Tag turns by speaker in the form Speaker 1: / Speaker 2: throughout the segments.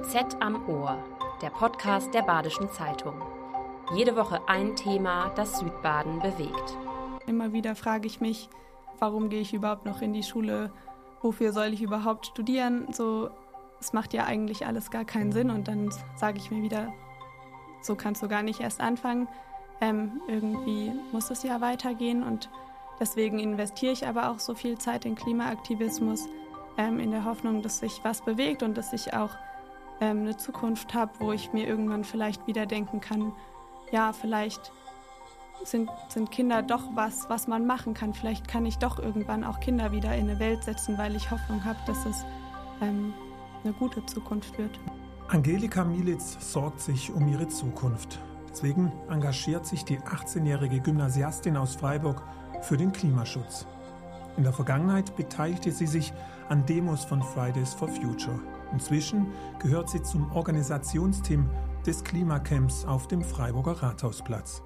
Speaker 1: BZ am Ohr, der Podcast der Badischen Zeitung. Jede Woche ein Thema, das Südbaden bewegt.
Speaker 2: Immer wieder frage ich mich, warum gehe ich überhaupt noch in die Schule? Wofür soll ich überhaupt studieren? So, es macht ja eigentlich alles gar keinen Sinn und dann sage ich mir wieder, so kannst du gar nicht erst anfangen. Ähm, irgendwie muss es ja weitergehen und deswegen investiere ich aber auch so viel Zeit in Klimaaktivismus ähm, in der Hoffnung, dass sich was bewegt und dass ich auch ähm, eine Zukunft habe, wo ich mir irgendwann vielleicht wieder denken kann, ja, vielleicht sind, sind Kinder doch was, was man machen kann. Vielleicht kann ich doch irgendwann auch Kinder wieder in eine Welt setzen, weil ich Hoffnung habe, dass es ähm, eine gute Zukunft wird.
Speaker 3: Angelika Militz sorgt sich um ihre Zukunft. Deswegen engagiert sich die 18-jährige Gymnasiastin aus Freiburg für den Klimaschutz. In der Vergangenheit beteiligte sie sich an Demos von Fridays for Future. Inzwischen gehört sie zum Organisationsteam des Klimacamps auf dem Freiburger Rathausplatz.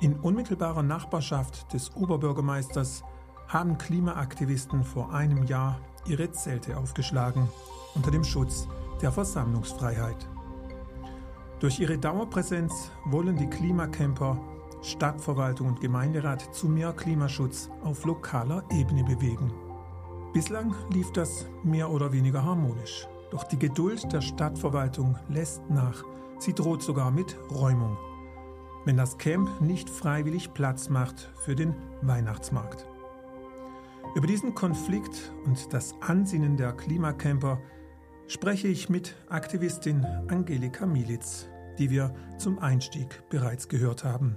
Speaker 3: In unmittelbarer Nachbarschaft des Oberbürgermeisters haben Klimaaktivisten vor einem Jahr ihre Zelte aufgeschlagen unter dem Schutz der Versammlungsfreiheit. Durch ihre Dauerpräsenz wollen die Klimacamper Stadtverwaltung und Gemeinderat zu mehr Klimaschutz auf lokaler Ebene bewegen. Bislang lief das mehr oder weniger harmonisch. Doch die Geduld der Stadtverwaltung lässt nach. Sie droht sogar mit Räumung, wenn das Camp nicht freiwillig Platz macht für den Weihnachtsmarkt. Über diesen Konflikt und das Ansinnen der Klimacamper spreche ich mit Aktivistin Angelika Militz, die wir zum Einstieg bereits gehört haben.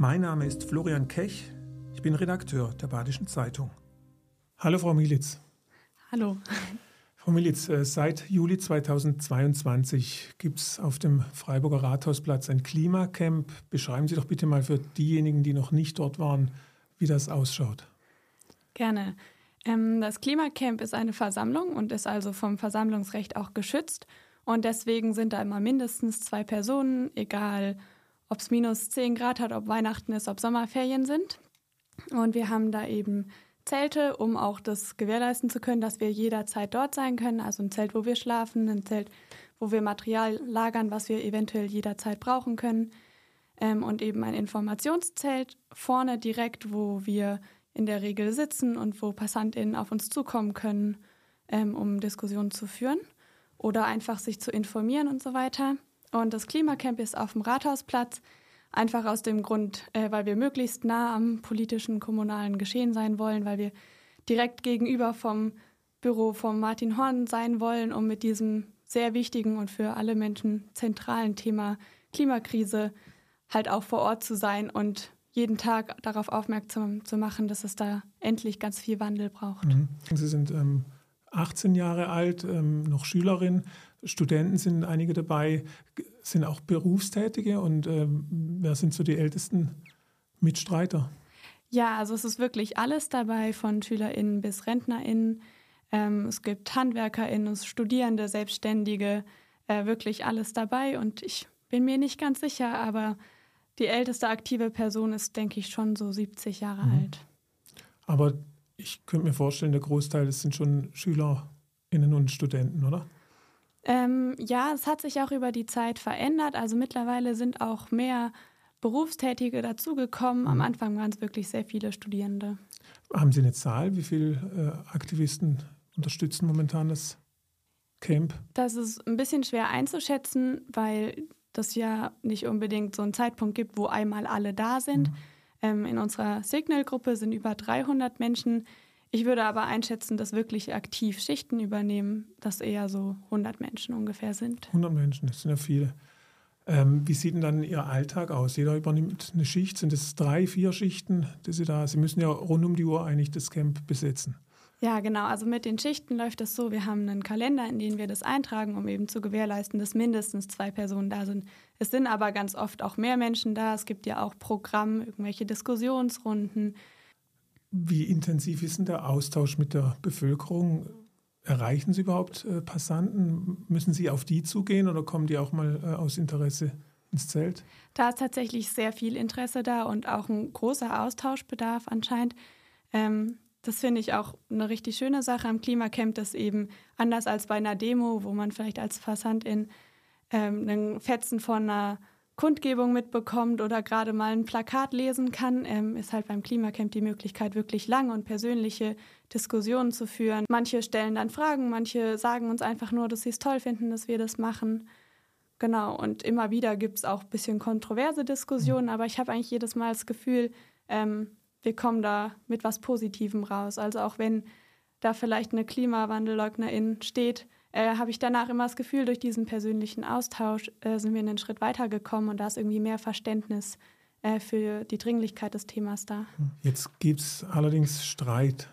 Speaker 3: Mein Name ist Florian Kech, ich bin Redakteur der Badischen Zeitung. Hallo Frau Militz.
Speaker 2: Hallo.
Speaker 3: Frau Militz, äh, seit Juli 2022 gibt es auf dem Freiburger Rathausplatz ein Klimacamp. Beschreiben Sie doch bitte mal für diejenigen, die noch nicht dort waren, wie das ausschaut.
Speaker 2: Gerne. Ähm, das Klimacamp ist eine Versammlung und ist also vom Versammlungsrecht auch geschützt. Und deswegen sind da immer mindestens zwei Personen, egal ob es minus 10 Grad hat, ob Weihnachten ist, ob Sommerferien sind. Und wir haben da eben Zelte, um auch das gewährleisten zu können, dass wir jederzeit dort sein können. Also ein Zelt, wo wir schlafen, ein Zelt, wo wir Material lagern, was wir eventuell jederzeit brauchen können. Ähm, und eben ein Informationszelt vorne direkt, wo wir in der Regel sitzen und wo PassantInnen auf uns zukommen können, ähm, um Diskussionen zu führen oder einfach sich zu informieren und so weiter. Und das Klimacamp ist auf dem Rathausplatz. Einfach aus dem Grund, äh, weil wir möglichst nah am politischen kommunalen Geschehen sein wollen, weil wir direkt gegenüber vom Büro von Martin Horn sein wollen, um mit diesem sehr wichtigen und für alle Menschen zentralen Thema Klimakrise halt auch vor Ort zu sein und jeden Tag darauf aufmerksam zu machen, dass es da endlich ganz viel Wandel braucht. Mhm.
Speaker 3: Sie sind ähm, 18 Jahre alt, ähm, noch Schülerin. Studenten sind einige dabei, sind auch Berufstätige und ähm, wer sind so die ältesten Mitstreiter?
Speaker 2: Ja, also es ist wirklich alles dabei, von SchülerInnen bis RentnerInnen. Ähm, es gibt HandwerkerInnen, Studierende, Selbstständige, äh, wirklich alles dabei. Und ich bin mir nicht ganz sicher, aber die älteste aktive Person ist, denke ich, schon so 70 Jahre mhm. alt.
Speaker 3: Aber ich könnte mir vorstellen, der Großteil das sind schon SchülerInnen und Studenten, oder?
Speaker 2: Ähm, ja, es hat sich auch über die Zeit verändert. Also mittlerweile sind auch mehr Berufstätige dazugekommen. Am mhm. Anfang waren es wirklich sehr viele Studierende.
Speaker 3: Haben Sie eine Zahl, wie viele äh, Aktivisten unterstützen momentan das Camp?
Speaker 2: Das ist ein bisschen schwer einzuschätzen, weil das ja nicht unbedingt so einen Zeitpunkt gibt, wo einmal alle da sind. Mhm. Ähm, in unserer Signal-Gruppe sind über 300 Menschen. Ich würde aber einschätzen, dass wirklich aktiv Schichten übernehmen, dass eher so 100 Menschen ungefähr sind.
Speaker 3: 100 Menschen, das sind ja viele. Ähm, wie sieht denn dann Ihr Alltag aus? Jeder übernimmt eine Schicht. Sind es drei, vier Schichten, die Sie da? Sie müssen ja rund um die Uhr eigentlich das Camp besetzen.
Speaker 2: Ja, genau. Also mit den Schichten läuft es so, wir haben einen Kalender, in den wir das eintragen, um eben zu gewährleisten, dass mindestens zwei Personen da sind. Es sind aber ganz oft auch mehr Menschen da. Es gibt ja auch Programm, irgendwelche Diskussionsrunden.
Speaker 3: Wie intensiv ist denn der Austausch mit der Bevölkerung? Erreichen Sie überhaupt äh, Passanten? Müssen Sie auf die zugehen oder kommen die auch mal äh, aus Interesse ins Zelt?
Speaker 2: Da ist tatsächlich sehr viel Interesse da und auch ein großer Austauschbedarf anscheinend. Ähm, das finde ich auch eine richtig schöne Sache am Klimacamp, dass eben anders als bei einer Demo, wo man vielleicht als Passantin ähm, einen Fetzen von einer Kundgebung mitbekommt oder gerade mal ein Plakat lesen kann, ähm, ist halt beim Klimacamp die Möglichkeit, wirklich lange und persönliche Diskussionen zu führen. Manche stellen dann Fragen, manche sagen uns einfach nur, dass sie es toll finden, dass wir das machen. Genau, und immer wieder gibt es auch ein bisschen kontroverse Diskussionen, aber ich habe eigentlich jedes Mal das Gefühl, ähm, wir kommen da mit was Positivem raus. Also auch wenn da vielleicht eine Klimawandelleugnerin steht, äh, habe ich danach immer das Gefühl, durch diesen persönlichen Austausch äh, sind wir einen Schritt weitergekommen und da ist irgendwie mehr Verständnis äh, für die Dringlichkeit des Themas da.
Speaker 3: Jetzt gibt es allerdings Streit,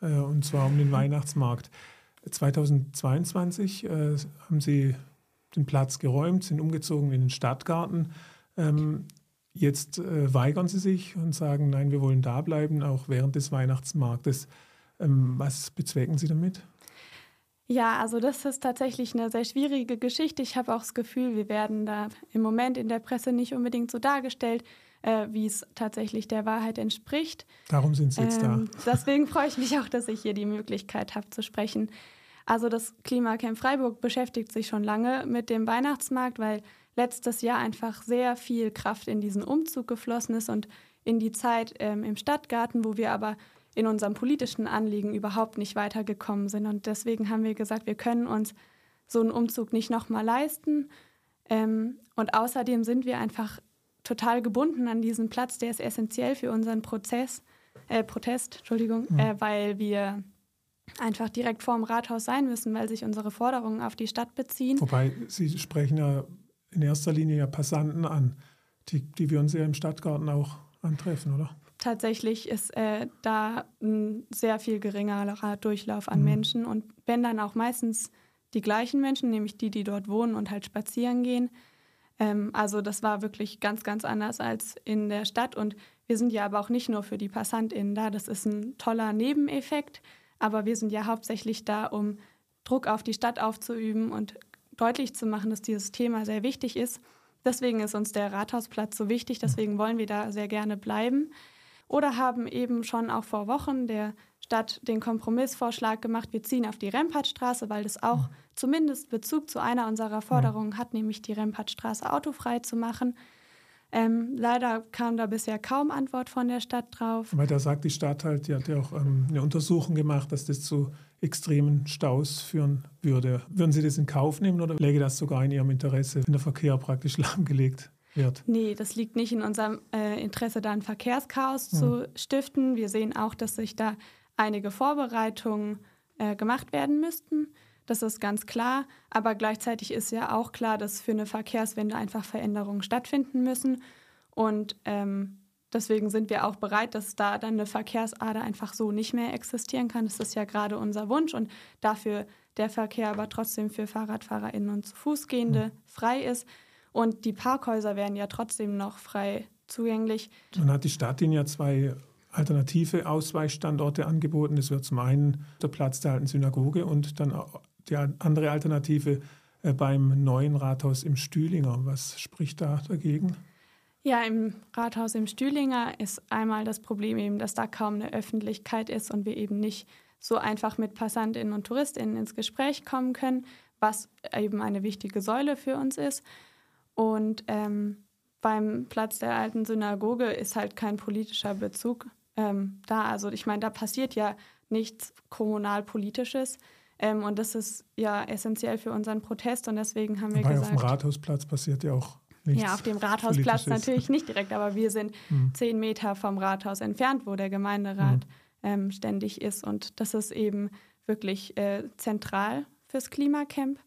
Speaker 3: äh, und zwar um den Weihnachtsmarkt. 2022 äh, haben Sie den Platz geräumt, sind umgezogen in den Stadtgarten. Ähm, jetzt äh, weigern Sie sich und sagen, nein, wir wollen da bleiben, auch während des Weihnachtsmarktes. Ähm, was bezwecken Sie damit?
Speaker 2: Ja, also das ist tatsächlich eine sehr schwierige Geschichte. Ich habe auch das Gefühl, wir werden da im Moment in der Presse nicht unbedingt so dargestellt, äh, wie es tatsächlich der Wahrheit entspricht.
Speaker 3: Darum sind Sie jetzt ähm,
Speaker 2: da. Deswegen freue ich mich auch, dass ich hier die Möglichkeit habe zu sprechen. Also das Klimacamp Freiburg beschäftigt sich schon lange mit dem Weihnachtsmarkt, weil letztes Jahr einfach sehr viel Kraft in diesen Umzug geflossen ist und in die Zeit ähm, im Stadtgarten, wo wir aber in unserem politischen Anliegen überhaupt nicht weitergekommen sind. Und deswegen haben wir gesagt, wir können uns so einen Umzug nicht nochmal leisten. Ähm, und außerdem sind wir einfach total gebunden an diesen Platz, der ist essentiell für unseren Prozess, äh, Protest, Entschuldigung, mhm. äh, weil wir einfach direkt vor dem Rathaus sein müssen, weil sich unsere Forderungen auf die Stadt beziehen.
Speaker 3: Wobei Sie sprechen ja in erster Linie ja Passanten an, die, die wir uns ja im Stadtgarten auch antreffen, oder?
Speaker 2: Tatsächlich ist äh, da ein sehr viel geringerer Durchlauf an mhm. Menschen. Und wenn dann auch meistens die gleichen Menschen, nämlich die, die dort wohnen und halt spazieren gehen. Ähm, also das war wirklich ganz, ganz anders als in der Stadt. Und wir sind ja aber auch nicht nur für die PassantInnen da, das ist ein toller Nebeneffekt, aber wir sind ja hauptsächlich da, um Druck auf die Stadt aufzuüben und deutlich zu machen, dass dieses Thema sehr wichtig ist. Deswegen ist uns der Rathausplatz so wichtig, deswegen wollen wir da sehr gerne bleiben oder haben eben schon auch vor Wochen der Stadt den Kompromissvorschlag gemacht, wir ziehen auf die Rempartstraße, weil das auch mhm. zumindest Bezug zu einer unserer Forderungen mhm. hat, nämlich die Rempartstraße autofrei zu machen. Ähm, leider kam da bisher kaum Antwort von der Stadt drauf.
Speaker 3: Weil da sagt die Stadt halt, die hat ja auch ähm, eine Untersuchung gemacht, dass das zu extremen Staus führen würde. Würden Sie das in Kauf nehmen oder läge das sogar in Ihrem Interesse, wenn der Verkehr praktisch lahmgelegt wird.
Speaker 2: Nee, das liegt nicht in unserem äh, Interesse, da ein Verkehrschaos mhm. zu stiften. Wir sehen auch, dass sich da einige Vorbereitungen äh, gemacht werden müssten. Das ist ganz klar. Aber gleichzeitig ist ja auch klar, dass für eine Verkehrswende einfach Veränderungen stattfinden müssen. Und ähm, deswegen sind wir auch bereit, dass da dann eine Verkehrsader einfach so nicht mehr existieren kann. Das ist ja gerade unser Wunsch und dafür der Verkehr aber trotzdem für FahrradfahrerInnen und zu Fußgehende mhm. frei ist. Und die Parkhäuser werden ja trotzdem noch frei zugänglich.
Speaker 3: Dann hat die Stadt Ihnen ja zwei alternative Ausweichstandorte angeboten. Das wird zum einen der Platz der alten Synagoge und dann die andere Alternative äh, beim neuen Rathaus im Stühlinger. Was spricht da dagegen?
Speaker 2: Ja, im Rathaus im Stühlinger ist einmal das Problem eben, dass da kaum eine Öffentlichkeit ist und wir eben nicht so einfach mit Passantinnen und Touristinnen ins Gespräch kommen können, was eben eine wichtige Säule für uns ist. Und ähm, beim Platz der alten Synagoge ist halt kein politischer Bezug ähm, da. Also ich meine, da passiert ja nichts kommunalpolitisches. Ähm, und das ist ja essentiell für unseren Protest. Und deswegen haben wir
Speaker 3: Wobei
Speaker 2: gesagt.
Speaker 3: Auf dem Rathausplatz passiert ja auch nichts.
Speaker 2: Ja, auf dem Rathausplatz natürlich nicht direkt, aber wir sind hm. zehn Meter vom Rathaus entfernt, wo der Gemeinderat hm. ständig ist. Und das ist eben wirklich äh, zentral fürs Klimacamp.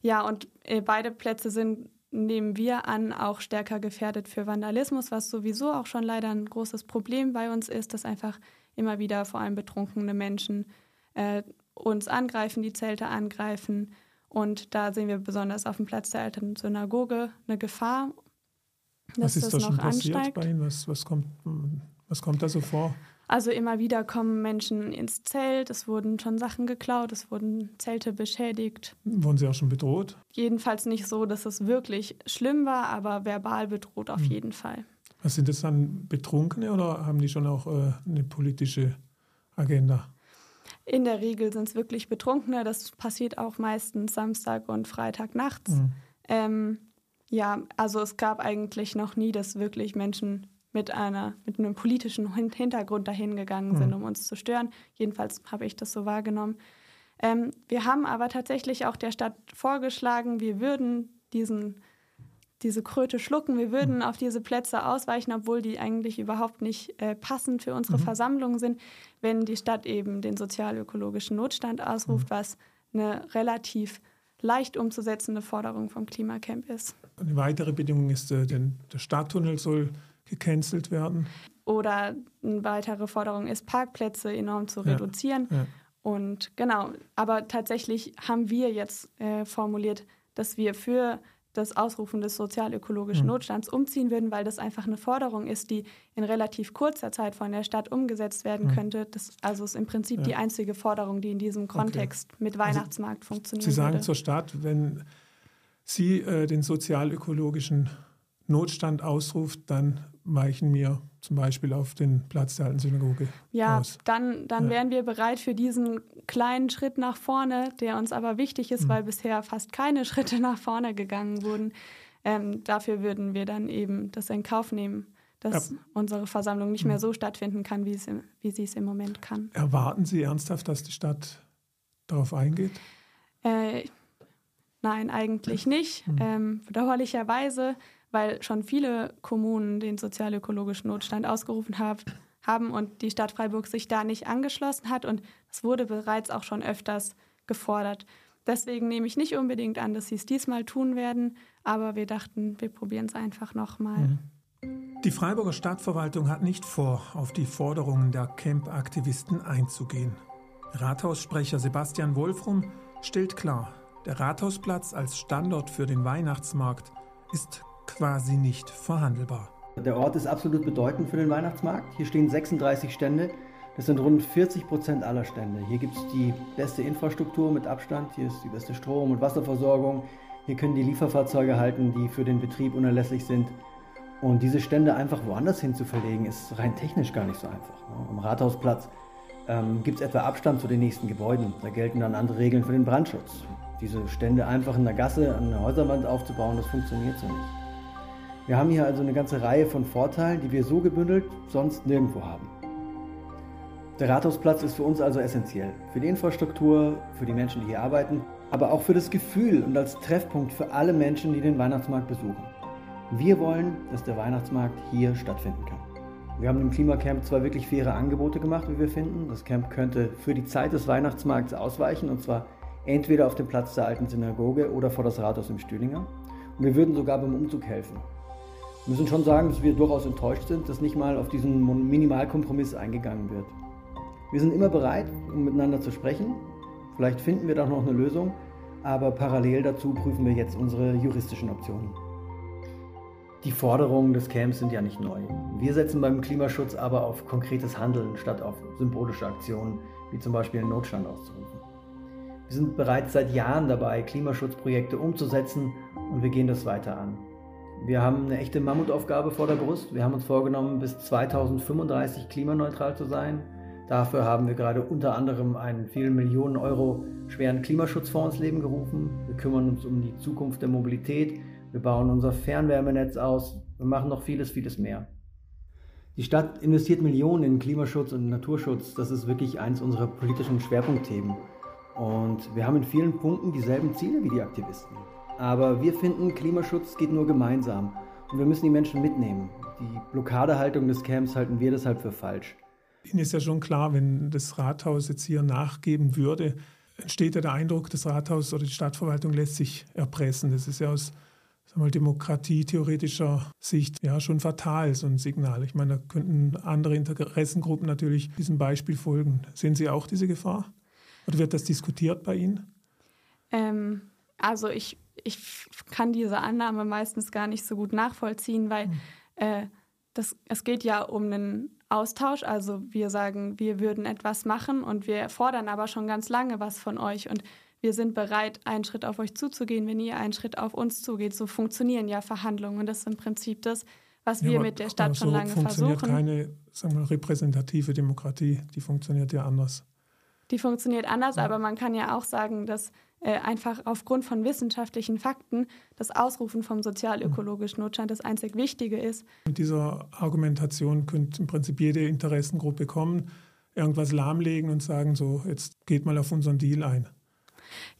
Speaker 2: Ja, und äh, beide Plätze sind nehmen wir an, auch stärker gefährdet für Vandalismus, was sowieso auch schon leider ein großes Problem bei uns ist, dass einfach immer wieder vor allem betrunkene Menschen äh, uns angreifen, die Zelte angreifen. Und da sehen wir besonders auf dem Platz der alten Synagoge eine Gefahr,
Speaker 3: dass was ist das da noch schon passiert ansteigt. Bei Ihnen? Was, was, kommt, was kommt da so vor?
Speaker 2: Also immer wieder kommen Menschen ins Zelt, es wurden schon Sachen geklaut, es wurden Zelte beschädigt.
Speaker 3: Wurden sie auch schon bedroht?
Speaker 2: Jedenfalls nicht so, dass es wirklich schlimm war, aber verbal bedroht auf hm. jeden Fall.
Speaker 3: Was sind das dann Betrunkene oder haben die schon auch äh, eine politische Agenda?
Speaker 2: In der Regel sind es wirklich Betrunkene. Das passiert auch meistens Samstag und Freitag nachts. Mhm. Ähm, ja, also es gab eigentlich noch nie, dass wirklich Menschen mit einer mit einem politischen Hintergrund dahin gegangen sind, mhm. um uns zu stören. Jedenfalls habe ich das so wahrgenommen. Ähm, wir haben aber tatsächlich auch der Stadt vorgeschlagen, wir würden diesen diese Kröte schlucken. Wir würden mhm. auf diese Plätze ausweichen, obwohl die eigentlich überhaupt nicht äh, passend für unsere mhm. Versammlung sind, wenn die Stadt eben den sozialökologischen Notstand ausruft, mhm. was eine relativ leicht umzusetzende Forderung vom Klimacamp ist.
Speaker 3: Eine weitere Bedingung ist, äh, denn der Stadttunnel soll gecancelt werden.
Speaker 2: Oder eine weitere Forderung ist, Parkplätze enorm zu reduzieren. Ja. Und genau, aber tatsächlich haben wir jetzt äh, formuliert, dass wir für das Ausrufen des sozialökologischen mhm. Notstands umziehen würden, weil das einfach eine Forderung ist, die in relativ kurzer Zeit von der Stadt umgesetzt werden mhm. könnte. Das also ist im Prinzip ja. die einzige Forderung, die in diesem Kontext okay. mit also Weihnachtsmarkt also, funktioniert.
Speaker 3: Sie sagen
Speaker 2: würde.
Speaker 3: zur Stadt, wenn sie äh, den sozialökologischen Notstand ausruft, dann weichen wir zum Beispiel auf den Platz der alten Synagoge
Speaker 2: ja,
Speaker 3: aus.
Speaker 2: dann, dann ja. wären wir bereit für diesen kleinen Schritt nach vorne, der uns aber wichtig ist, mhm. weil bisher fast keine Schritte nach vorne gegangen wurden. Ähm, dafür würden wir dann eben das in Kauf nehmen, dass ja. unsere Versammlung nicht mehr mhm. so stattfinden kann, wie, es im, wie sie es im Moment kann.
Speaker 3: Erwarten Sie ernsthaft, dass die Stadt darauf eingeht?
Speaker 2: Äh, nein, eigentlich nicht. Mhm. Ähm, bedauerlicherweise weil schon viele Kommunen den sozialökologischen Notstand ausgerufen haben, und die Stadt Freiburg sich da nicht angeschlossen hat. Und es wurde bereits auch schon öfters gefordert. Deswegen nehme ich nicht unbedingt an, dass sie es diesmal tun werden, aber wir dachten, wir probieren es einfach nochmal. Mhm.
Speaker 3: Die Freiburger Stadtverwaltung hat nicht vor, auf die Forderungen der Camp-Aktivisten einzugehen. Rathaussprecher Sebastian Wolfrum stellt klar, der Rathausplatz als Standort für den Weihnachtsmarkt ist quasi nicht verhandelbar.
Speaker 4: Der Ort ist absolut bedeutend für den Weihnachtsmarkt. Hier stehen 36 Stände. Das sind rund 40 Prozent aller Stände. Hier gibt es die beste Infrastruktur mit Abstand. Hier ist die beste Strom- und Wasserversorgung. Hier können die Lieferfahrzeuge halten, die für den Betrieb unerlässlich sind. Und diese Stände einfach woanders hin zu verlegen, ist rein technisch gar nicht so einfach. Am Rathausplatz ähm, gibt es etwa Abstand zu den nächsten Gebäuden. Da gelten dann andere Regeln für den Brandschutz. Diese Stände einfach in der Gasse an der Häuserwand aufzubauen, das funktioniert so nicht. Wir haben hier also eine ganze Reihe von Vorteilen, die wir so gebündelt sonst nirgendwo haben. Der Rathausplatz ist für uns also essentiell. Für die Infrastruktur, für die Menschen, die hier arbeiten, aber auch für das Gefühl und als Treffpunkt für alle Menschen, die den Weihnachtsmarkt besuchen. Wir wollen, dass der Weihnachtsmarkt hier stattfinden kann. Wir haben im Klimacamp zwei wirklich faire Angebote gemacht, wie wir finden. Das Camp könnte für die Zeit des Weihnachtsmarkts ausweichen, und zwar entweder auf dem Platz der alten Synagoge oder vor das Rathaus im Stühlinger. Und wir würden sogar beim Umzug helfen. Wir müssen schon sagen, dass wir durchaus enttäuscht sind, dass nicht mal auf diesen Minimalkompromiss eingegangen wird. Wir sind immer bereit, um miteinander zu sprechen. Vielleicht finden wir da noch eine Lösung, aber parallel dazu prüfen wir jetzt unsere juristischen Optionen. Die Forderungen des Camps sind ja nicht neu. Wir setzen beim Klimaschutz aber auf konkretes Handeln statt auf symbolische Aktionen, wie zum Beispiel einen Notstand auszurufen. Wir sind bereits seit Jahren dabei, Klimaschutzprojekte umzusetzen und wir gehen das weiter an. Wir haben eine echte Mammutaufgabe vor der Brust. Wir haben uns vorgenommen, bis 2035 klimaneutral zu sein. Dafür haben wir gerade unter anderem einen vielen Millionen Euro schweren Klimaschutzfonds ins Leben gerufen. Wir kümmern uns um die Zukunft der Mobilität. Wir bauen unser Fernwärmenetz aus. Wir machen noch vieles, vieles mehr. Die Stadt investiert Millionen in Klimaschutz und Naturschutz. Das ist wirklich eins unserer politischen Schwerpunktthemen. Und wir haben in vielen Punkten dieselben Ziele wie die Aktivisten. Aber wir finden, Klimaschutz geht nur gemeinsam und wir müssen die Menschen mitnehmen. Die Blockadehaltung des Camps halten wir deshalb für falsch.
Speaker 3: Ihnen ist ja schon klar, wenn das Rathaus jetzt hier nachgeben würde, entsteht ja der Eindruck, das Rathaus oder die Stadtverwaltung lässt sich erpressen. Das ist ja aus demokratietheoretischer Sicht ja schon fatal, so ein Signal. Ich meine, da könnten andere Interessengruppen natürlich diesem Beispiel folgen. Sehen Sie auch diese Gefahr? Oder wird das diskutiert bei Ihnen?
Speaker 2: Ähm, also ich ich kann diese Annahme meistens gar nicht so gut nachvollziehen, weil mhm. äh, das, es geht ja um einen Austausch. Also wir sagen, wir würden etwas machen und wir fordern aber schon ganz lange was von euch und wir sind bereit, einen Schritt auf euch zuzugehen, wenn ihr einen Schritt auf uns zugeht. So funktionieren ja Verhandlungen und das ist im Prinzip das, was ja, wir mit der Stadt schon so lange
Speaker 3: funktioniert
Speaker 2: versuchen.
Speaker 3: keine sagen wir, repräsentative Demokratie, die funktioniert ja anders.
Speaker 2: Die funktioniert anders, ja. aber man kann ja auch sagen, dass äh, einfach aufgrund von wissenschaftlichen Fakten das Ausrufen vom sozial-ökologischen Notstand das einzig Wichtige ist.
Speaker 3: Mit dieser Argumentation könnte im Prinzip jede Interessengruppe kommen, irgendwas lahmlegen und sagen, so, jetzt geht mal auf unseren Deal ein.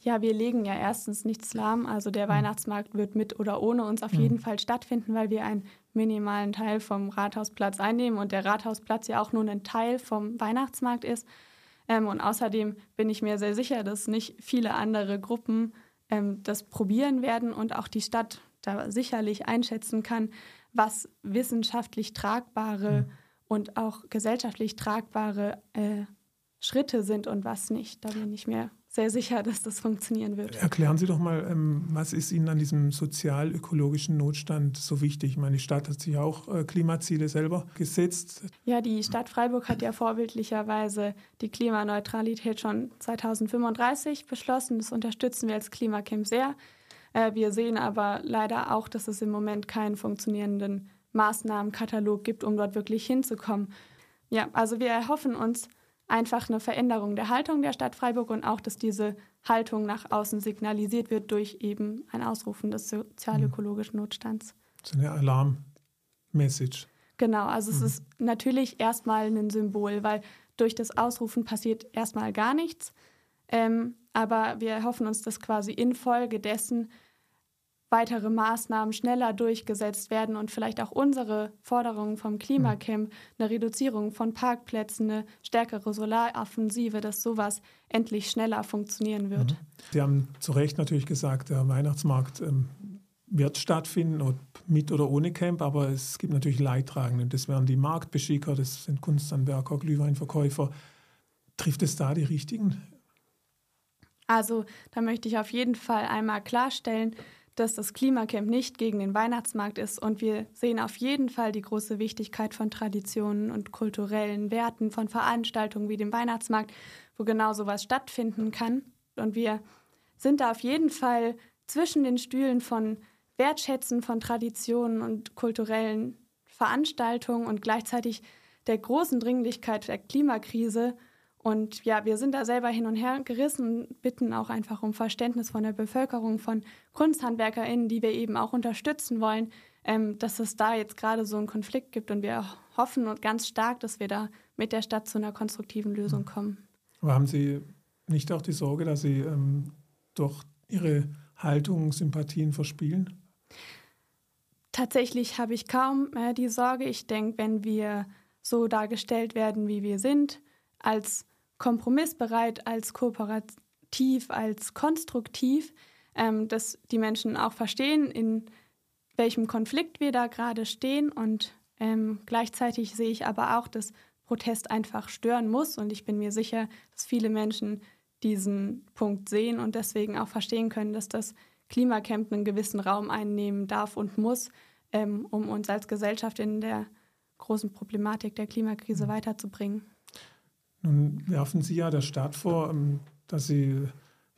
Speaker 2: Ja, wir legen ja erstens nichts lahm. Also der mhm. Weihnachtsmarkt wird mit oder ohne uns auf mhm. jeden Fall stattfinden, weil wir einen minimalen Teil vom Rathausplatz einnehmen und der Rathausplatz ja auch nur ein Teil vom Weihnachtsmarkt ist. Ähm, und außerdem bin ich mir sehr sicher, dass nicht viele andere Gruppen ähm, das probieren werden und auch die Stadt da sicherlich einschätzen kann, was wissenschaftlich tragbare mhm. und auch gesellschaftlich tragbare äh, Schritte sind und was nicht. Da bin ich mir sehr sicher, dass das funktionieren wird.
Speaker 3: Erklären Sie doch mal, ähm, was ist Ihnen an diesem sozial-ökologischen Notstand so wichtig? Ich meine, die Stadt hat sich auch äh, Klimaziele selber gesetzt.
Speaker 2: Ja, die Stadt Freiburg hat ja vorbildlicherweise die Klimaneutralität schon 2035 beschlossen. Das unterstützen wir als Klimacamp sehr. Äh, wir sehen aber leider auch, dass es im Moment keinen funktionierenden Maßnahmenkatalog gibt, um dort wirklich hinzukommen. Ja, also wir erhoffen uns, einfach eine Veränderung der Haltung der Stadt Freiburg und auch, dass diese Haltung nach außen signalisiert wird durch eben ein Ausrufen des sozialökologischen Notstands.
Speaker 3: So eine Alarm-Message.
Speaker 2: Genau, also mhm. es ist natürlich erstmal ein Symbol, weil durch das Ausrufen passiert erstmal gar nichts. Ähm, aber wir hoffen uns, dass quasi infolgedessen weitere Maßnahmen schneller durchgesetzt werden und vielleicht auch unsere Forderungen vom Klimacamp, eine Reduzierung von Parkplätzen, eine stärkere Solaroffensive, dass sowas endlich schneller funktionieren wird. Mhm.
Speaker 3: Sie haben zu Recht natürlich gesagt, der Weihnachtsmarkt ähm, wird stattfinden, ob mit oder ohne Camp, aber es gibt natürlich Leidtragende. Das wären die Marktbeschicker, das sind Kunstanwerker, Glühweinverkäufer. Trifft es da die richtigen?
Speaker 2: Also da möchte ich auf jeden Fall einmal klarstellen, dass das Klimacamp nicht gegen den Weihnachtsmarkt ist und wir sehen auf jeden Fall die große Wichtigkeit von Traditionen und kulturellen Werten, von Veranstaltungen wie dem Weihnachtsmarkt, wo genau sowas stattfinden kann. Und wir sind da auf jeden Fall zwischen den Stühlen von Wertschätzen von Traditionen und kulturellen Veranstaltungen und gleichzeitig der großen Dringlichkeit der Klimakrise und ja, wir sind da selber hin und her gerissen und bitten auch einfach um Verständnis von der Bevölkerung, von KunsthandwerkerInnen, die wir eben auch unterstützen wollen, ähm, dass es da jetzt gerade so einen Konflikt gibt. Und wir hoffen und ganz stark, dass wir da mit der Stadt zu einer konstruktiven Lösung hm. kommen.
Speaker 3: Aber haben Sie nicht auch die Sorge, dass Sie ähm, doch Ihre Haltung, Sympathien verspielen?
Speaker 2: Tatsächlich habe ich kaum äh, die Sorge. Ich denke, wenn wir so dargestellt werden, wie wir sind, als kompromissbereit, als kooperativ, als konstruktiv, ähm, dass die Menschen auch verstehen, in welchem Konflikt wir da gerade stehen. Und ähm, gleichzeitig sehe ich aber auch, dass Protest einfach stören muss. Und ich bin mir sicher, dass viele Menschen diesen Punkt sehen und deswegen auch verstehen können, dass das Klimacamp einen gewissen Raum einnehmen darf und muss, ähm, um uns als Gesellschaft in der großen Problematik der Klimakrise mhm. weiterzubringen.
Speaker 3: Nun werfen Sie ja der Stadt vor, ähm, dass sie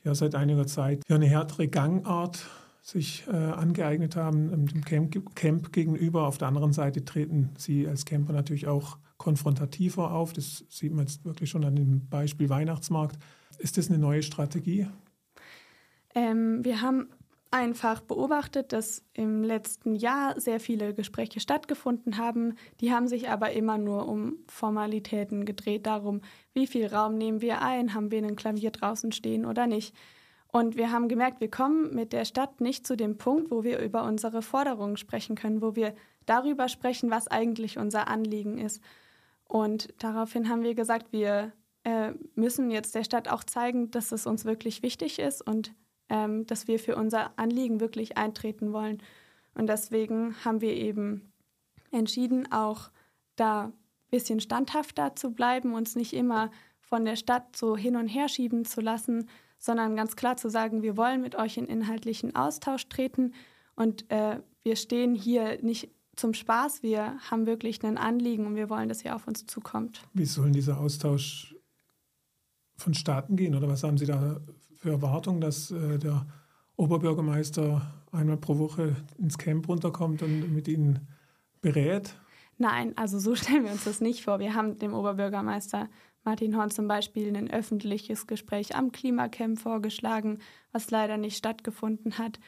Speaker 3: ja seit einiger Zeit eine härtere Gangart sich äh, angeeignet haben ähm, dem Camp, Camp, gegenüber. Auf der anderen Seite treten Sie als Camper natürlich auch konfrontativer auf. Das sieht man jetzt wirklich schon an dem Beispiel Weihnachtsmarkt. Ist das eine neue Strategie?
Speaker 2: Ähm, wir haben einfach beobachtet, dass im letzten Jahr sehr viele Gespräche stattgefunden haben. Die haben sich aber immer nur um Formalitäten gedreht, darum, wie viel Raum nehmen wir ein, haben wir ein Klavier draußen stehen oder nicht. Und wir haben gemerkt, wir kommen mit der Stadt nicht zu dem Punkt, wo wir über unsere Forderungen sprechen können, wo wir darüber sprechen, was eigentlich unser Anliegen ist. Und daraufhin haben wir gesagt, wir äh, müssen jetzt der Stadt auch zeigen, dass es uns wirklich wichtig ist und ähm, dass wir für unser Anliegen wirklich eintreten wollen. Und deswegen haben wir eben entschieden, auch da ein bisschen standhafter zu bleiben, uns nicht immer von der Stadt so hin und her schieben zu lassen, sondern ganz klar zu sagen, wir wollen mit euch in inhaltlichen Austausch treten und äh, wir stehen hier nicht zum Spaß, wir haben wirklich ein Anliegen und wir wollen, dass ihr auf uns zukommt.
Speaker 3: Wie soll dieser Austausch vonstatten gehen oder was haben Sie da Erwartung, dass äh, der Oberbürgermeister einmal pro Woche ins Camp runterkommt und mit Ihnen berät?
Speaker 2: Nein, also so stellen wir uns das nicht vor. Wir haben dem Oberbürgermeister Martin Horn zum Beispiel ein öffentliches Gespräch am Klimacamp vorgeschlagen, was leider nicht stattgefunden hat.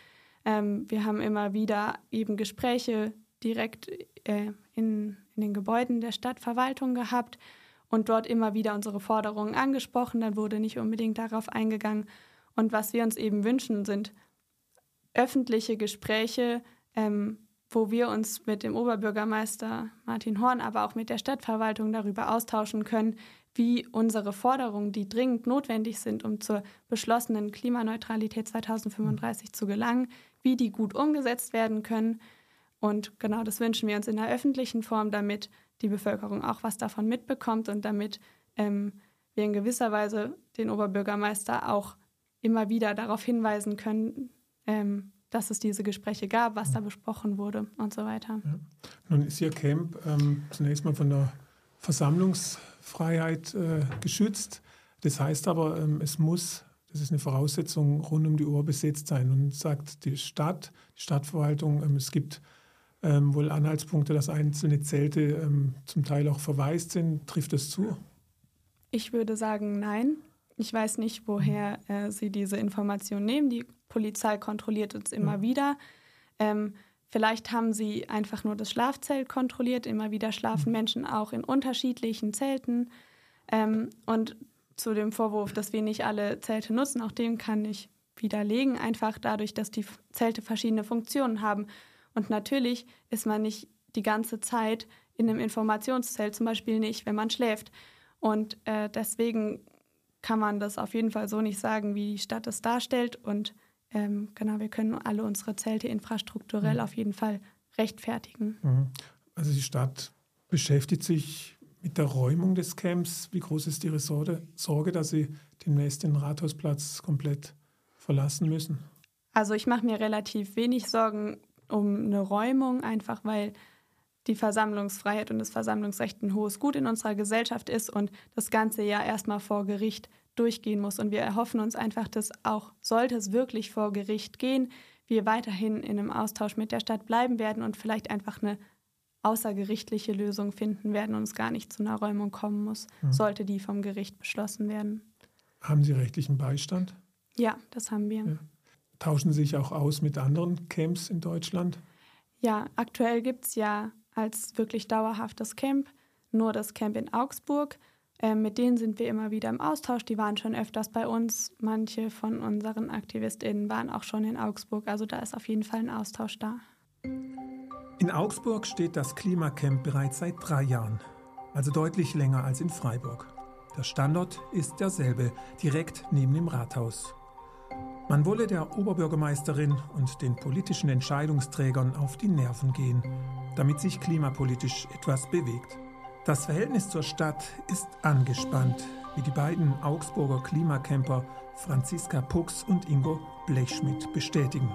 Speaker 2: Ähm, wir haben immer wieder eben Gespräche direkt äh, in, in den Gebäuden der Stadtverwaltung gehabt und dort immer wieder unsere Forderungen angesprochen. Dann wurde nicht unbedingt darauf eingegangen. Und was wir uns eben wünschen, sind öffentliche Gespräche, ähm, wo wir uns mit dem Oberbürgermeister Martin Horn, aber auch mit der Stadtverwaltung darüber austauschen können, wie unsere Forderungen, die dringend notwendig sind, um zur beschlossenen Klimaneutralität 2035 zu gelangen, wie die gut umgesetzt werden können. Und genau das wünschen wir uns in der öffentlichen Form, damit die Bevölkerung auch was davon mitbekommt und damit ähm, wir in gewisser Weise den Oberbürgermeister auch immer wieder darauf hinweisen können, ähm, dass es diese Gespräche gab, was da besprochen wurde und so weiter. Ja.
Speaker 3: Nun ist Ihr Camp ähm, zunächst mal von der Versammlungsfreiheit äh, geschützt. Das heißt aber, ähm, es muss, das ist eine Voraussetzung, rund um die Uhr besetzt sein. Und sagt die Stadt, die Stadtverwaltung, ähm, es gibt ähm, wohl Anhaltspunkte, dass einzelne Zelte ähm, zum Teil auch verwaist sind. Trifft das zu?
Speaker 2: Ich würde sagen, nein. Ich weiß nicht, woher äh, Sie diese Information nehmen. Die Polizei kontrolliert uns immer mhm. wieder. Ähm, vielleicht haben sie einfach nur das Schlafzelt kontrolliert. Immer wieder schlafen mhm. Menschen auch in unterschiedlichen Zelten. Ähm, und zu dem Vorwurf, dass wir nicht alle Zelte nutzen, auch dem kann ich widerlegen, einfach dadurch, dass die Zelte verschiedene Funktionen haben. Und natürlich ist man nicht die ganze Zeit in einem Informationszelt, zum Beispiel nicht, wenn man schläft. Und äh, deswegen kann man das auf jeden Fall so nicht sagen, wie die Stadt es darstellt. Und ähm, genau, wir können alle unsere Zelte infrastrukturell mhm. auf jeden Fall rechtfertigen.
Speaker 3: Mhm. Also die Stadt beschäftigt sich mit der Räumung des Camps. Wie groß ist Ihre Sorge, dass Sie demnächst den Rathausplatz komplett verlassen müssen?
Speaker 2: Also ich mache mir relativ wenig Sorgen um eine Räumung, einfach weil die Versammlungsfreiheit und das Versammlungsrecht ein hohes Gut in unserer Gesellschaft ist und das Ganze ja erstmal vor Gericht durchgehen muss. Und wir erhoffen uns einfach, dass auch, sollte es wirklich vor Gericht gehen, wir weiterhin in einem Austausch mit der Stadt bleiben werden und vielleicht einfach eine außergerichtliche Lösung finden werden und es gar nicht zu einer Räumung kommen muss, mhm. sollte die vom Gericht beschlossen werden.
Speaker 3: Haben Sie rechtlichen Beistand?
Speaker 2: Ja, das haben wir. Ja.
Speaker 3: Tauschen Sie sich auch aus mit anderen Camps in Deutschland?
Speaker 2: Ja, aktuell gibt es ja als wirklich dauerhaftes Camp nur das Camp in Augsburg. Ähm, mit denen sind wir immer wieder im Austausch. Die waren schon öfters bei uns. Manche von unseren AktivistInnen waren auch schon in Augsburg. Also da ist auf jeden Fall ein Austausch da.
Speaker 3: In Augsburg steht das Klimacamp bereits seit drei Jahren, also deutlich länger als in Freiburg. Der Standort ist derselbe, direkt neben dem Rathaus. Man wolle der Oberbürgermeisterin und den politischen Entscheidungsträgern auf die Nerven gehen, damit sich klimapolitisch etwas bewegt. Das Verhältnis zur Stadt ist angespannt, wie die beiden Augsburger Klimacamper Franziska Pux und Ingo Blechschmidt bestätigen.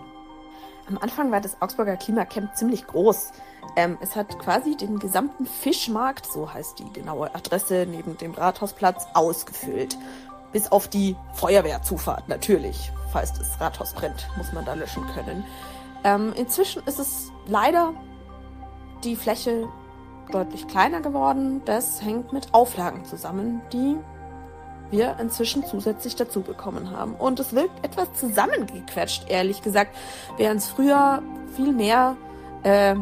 Speaker 5: Am Anfang war das Augsburger Klimacamp ziemlich groß. Ähm, es hat quasi den gesamten Fischmarkt, so heißt die genaue Adresse neben dem Rathausplatz, ausgefüllt. Bis auf die Feuerwehrzufahrt natürlich. Falls das Rathaus brennt, muss man da löschen können. Ähm, inzwischen ist es leider die Fläche deutlich kleiner geworden. Das hängt mit Auflagen zusammen, die wir inzwischen zusätzlich dazu bekommen haben. Und es wirkt etwas zusammengequetscht, ehrlich gesagt, während es früher viel mehr äh,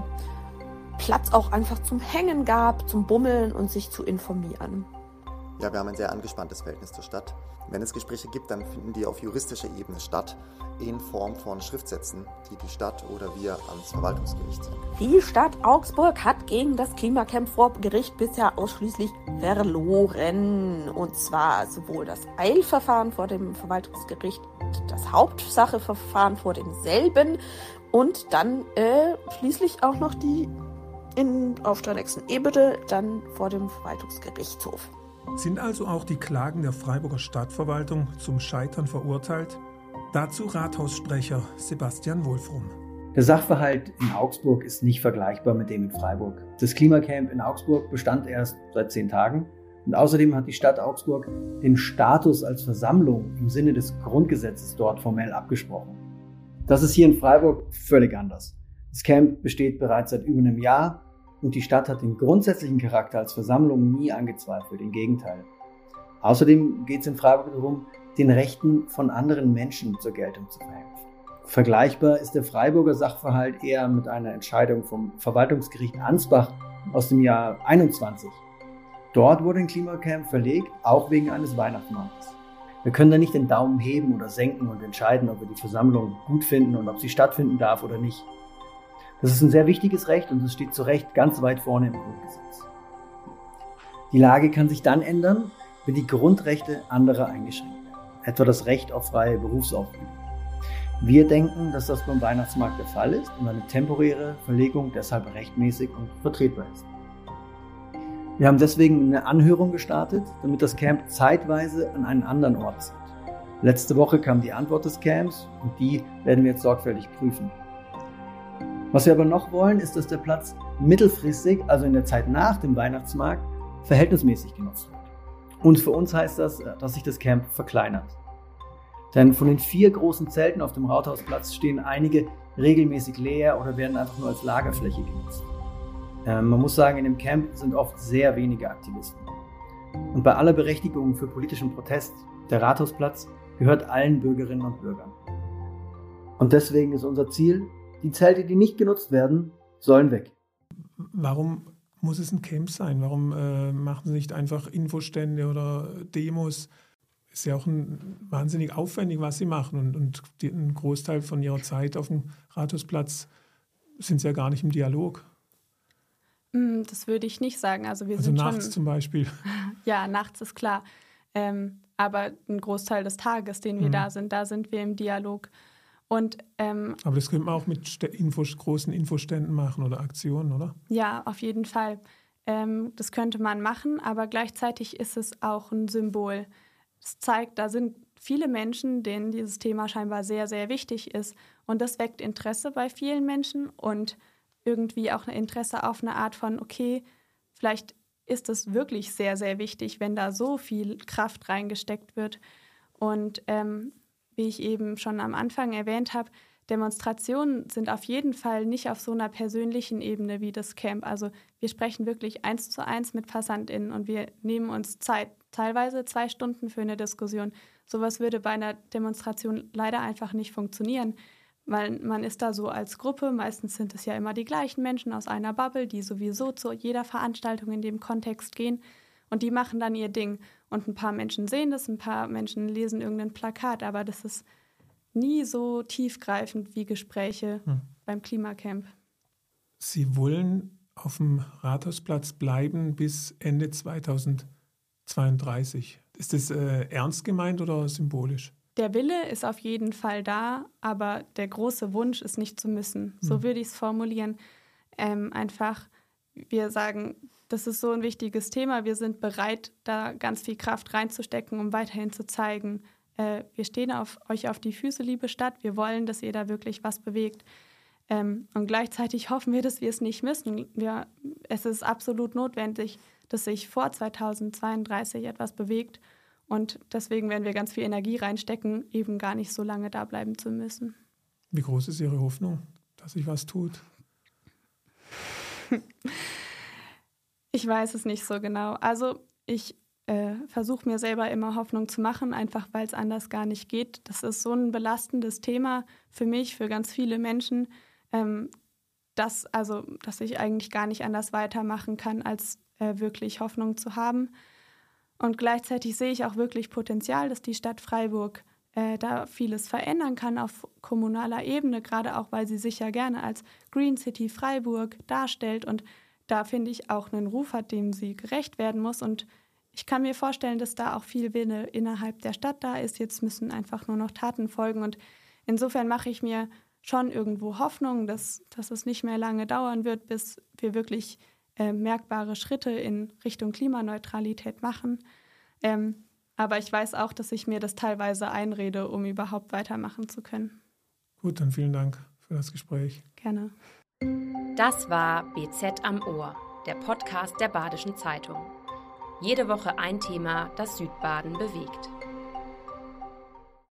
Speaker 5: Platz auch einfach zum Hängen gab, zum Bummeln und sich zu informieren.
Speaker 6: Ja, wir haben ein sehr angespanntes Verhältnis zur Stadt. Wenn es Gespräche gibt, dann finden die auf juristischer Ebene statt, in Form von Schriftsätzen, die die Stadt oder wir ans Verwaltungsgericht ziehen.
Speaker 5: Die Stadt Augsburg hat gegen das Klimacamp vor Gericht bisher ausschließlich verloren. Und zwar sowohl das Eilverfahren vor dem Verwaltungsgericht, das Hauptsacheverfahren vor demselben und dann äh, schließlich auch noch die in, auf der nächsten Ebene dann vor dem Verwaltungsgerichtshof.
Speaker 3: Sind also auch die Klagen der Freiburger Stadtverwaltung zum Scheitern verurteilt? Dazu Rathaussprecher Sebastian Wolfrum.
Speaker 4: Der Sachverhalt in Augsburg ist nicht vergleichbar mit dem in Freiburg. Das Klimacamp in Augsburg bestand erst seit zehn Tagen und außerdem hat die Stadt Augsburg den Status als Versammlung im Sinne des Grundgesetzes dort formell abgesprochen. Das ist hier in Freiburg völlig anders. Das Camp besteht bereits seit über einem Jahr und die Stadt hat den grundsätzlichen Charakter als Versammlung nie angezweifelt, im Gegenteil. Außerdem geht es in Freiburg darum, den Rechten von anderen Menschen zur Geltung zu verhelfen. Vergleichbar ist der Freiburger Sachverhalt eher mit einer Entscheidung vom Verwaltungsgericht Ansbach aus dem Jahr 21. Dort wurde ein Klimacamp verlegt, auch wegen eines Weihnachtsmarktes. Wir können da nicht den Daumen heben oder senken und entscheiden, ob wir die Versammlung gut finden und ob sie stattfinden darf oder nicht. Das ist ein sehr wichtiges Recht und es steht zu Recht ganz weit vorne im Grundgesetz. Die Lage kann sich dann ändern, wenn die Grundrechte anderer eingeschränkt werden, etwa das Recht auf freie Berufsausübung. Wir denken, dass das beim Weihnachtsmarkt der Fall ist und eine temporäre Verlegung deshalb rechtmäßig und vertretbar ist. Wir haben deswegen eine Anhörung gestartet, damit das Camp zeitweise an einen anderen Ort zieht. Letzte Woche kam die Antwort des Camps und die werden wir jetzt sorgfältig prüfen. Was wir aber noch wollen, ist, dass der Platz mittelfristig, also in der Zeit nach dem Weihnachtsmarkt, verhältnismäßig genutzt wird. Und für uns heißt das, äh, dass sich das Camp verkleinert. Denn von den vier großen Zelten auf dem Rathausplatz stehen einige regelmäßig leer oder werden einfach nur als Lagerfläche genutzt. Ähm, man muss sagen, in dem Camp sind oft sehr wenige Aktivisten. Und bei aller Berechtigung für politischen Protest, der Rathausplatz gehört allen Bürgerinnen und Bürgern. Und deswegen ist unser Ziel, die Zelte, die nicht genutzt werden, sollen weg.
Speaker 3: Warum muss es ein Camp sein? Warum äh, machen Sie nicht einfach Infostände oder Demos? Ist ja auch ein, wahnsinnig aufwendig, was Sie machen. Und, und die, ein Großteil von Ihrer Zeit auf dem Rathausplatz sind Sie ja gar nicht im Dialog.
Speaker 2: Mm, das würde ich nicht sagen. Also, wir
Speaker 3: also
Speaker 2: sind
Speaker 3: nachts
Speaker 2: schon,
Speaker 3: zum Beispiel.
Speaker 2: Ja, nachts ist klar. Ähm, aber ein Großteil des Tages, den wir mhm. da sind, da sind wir im Dialog. Und, ähm,
Speaker 3: Aber das könnte man auch mit Info, großen Infoständen machen oder Aktionen, oder?
Speaker 2: Ja, auf jeden Fall. Ähm, das könnte man machen, aber gleichzeitig ist es auch ein Symbol. Es zeigt, da sind viele Menschen, denen dieses Thema scheinbar sehr, sehr wichtig ist. Und das weckt Interesse bei vielen Menschen und irgendwie auch ein Interesse auf eine Art von, okay, vielleicht ist es wirklich sehr, sehr wichtig, wenn da so viel Kraft reingesteckt wird. Und ähm, wie ich eben schon am Anfang erwähnt habe, Demonstrationen sind auf jeden Fall nicht auf so einer persönlichen Ebene wie das Camp. Also wir sprechen wirklich eins zu eins mit PassantInnen und wir nehmen uns Zeit, teilweise zwei Stunden für eine Diskussion. Sowas würde bei einer Demonstration leider einfach nicht funktionieren, weil man ist da so als Gruppe, meistens sind es ja immer die gleichen Menschen aus einer Bubble, die sowieso zu jeder Veranstaltung in dem Kontext gehen und die machen dann ihr Ding. Und ein paar Menschen sehen das, ein paar Menschen lesen irgendein Plakat, aber das ist nie so tiefgreifend wie Gespräche hm. beim Klimacamp.
Speaker 3: Sie wollen auf dem Rathausplatz bleiben bis Ende 2032. Ist das äh, ernst gemeint oder symbolisch?
Speaker 2: Der Wille ist auf jeden Fall da, aber der große Wunsch ist nicht zu müssen. So hm. würde ich es formulieren. Ähm, einfach, wir sagen, das ist so ein wichtiges Thema. Wir sind bereit, da ganz viel Kraft reinzustecken, um weiterhin zu zeigen, äh, wir stehen auf euch auf die Füße, liebe Stadt. Wir wollen, dass ihr da wirklich was bewegt. Ähm, und gleichzeitig hoffen wir, dass wir es nicht müssen. Wir, es ist absolut notwendig, dass sich vor 2032 etwas bewegt. Und deswegen werden wir ganz viel Energie reinstecken, eben gar nicht so lange da bleiben zu müssen.
Speaker 3: Wie groß ist Ihre Hoffnung, dass sich was tut?
Speaker 2: Ich weiß es nicht so genau. Also ich äh, versuche mir selber immer Hoffnung zu machen, einfach weil es anders gar nicht geht. Das ist so ein belastendes Thema für mich, für ganz viele Menschen, ähm, dass, also, dass ich eigentlich gar nicht anders weitermachen kann, als äh, wirklich Hoffnung zu haben. Und gleichzeitig sehe ich auch wirklich Potenzial, dass die Stadt Freiburg äh, da vieles verändern kann auf kommunaler Ebene, gerade auch weil sie sich ja gerne als Green City Freiburg darstellt und da finde ich auch einen Ruf hat, dem sie gerecht werden muss. Und ich kann mir vorstellen, dass da auch viel Wille innerhalb der Stadt da ist. Jetzt müssen einfach nur noch Taten folgen. Und insofern mache ich mir schon irgendwo Hoffnung, dass, dass es nicht mehr lange dauern wird, bis wir wirklich äh, merkbare Schritte in Richtung Klimaneutralität machen. Ähm, aber ich weiß auch, dass ich mir das teilweise einrede, um überhaupt weitermachen zu können.
Speaker 3: Gut, dann vielen Dank für das Gespräch.
Speaker 2: Gerne.
Speaker 1: Das war BZ am Ohr, der Podcast der Badischen Zeitung. Jede Woche ein Thema, das Südbaden bewegt.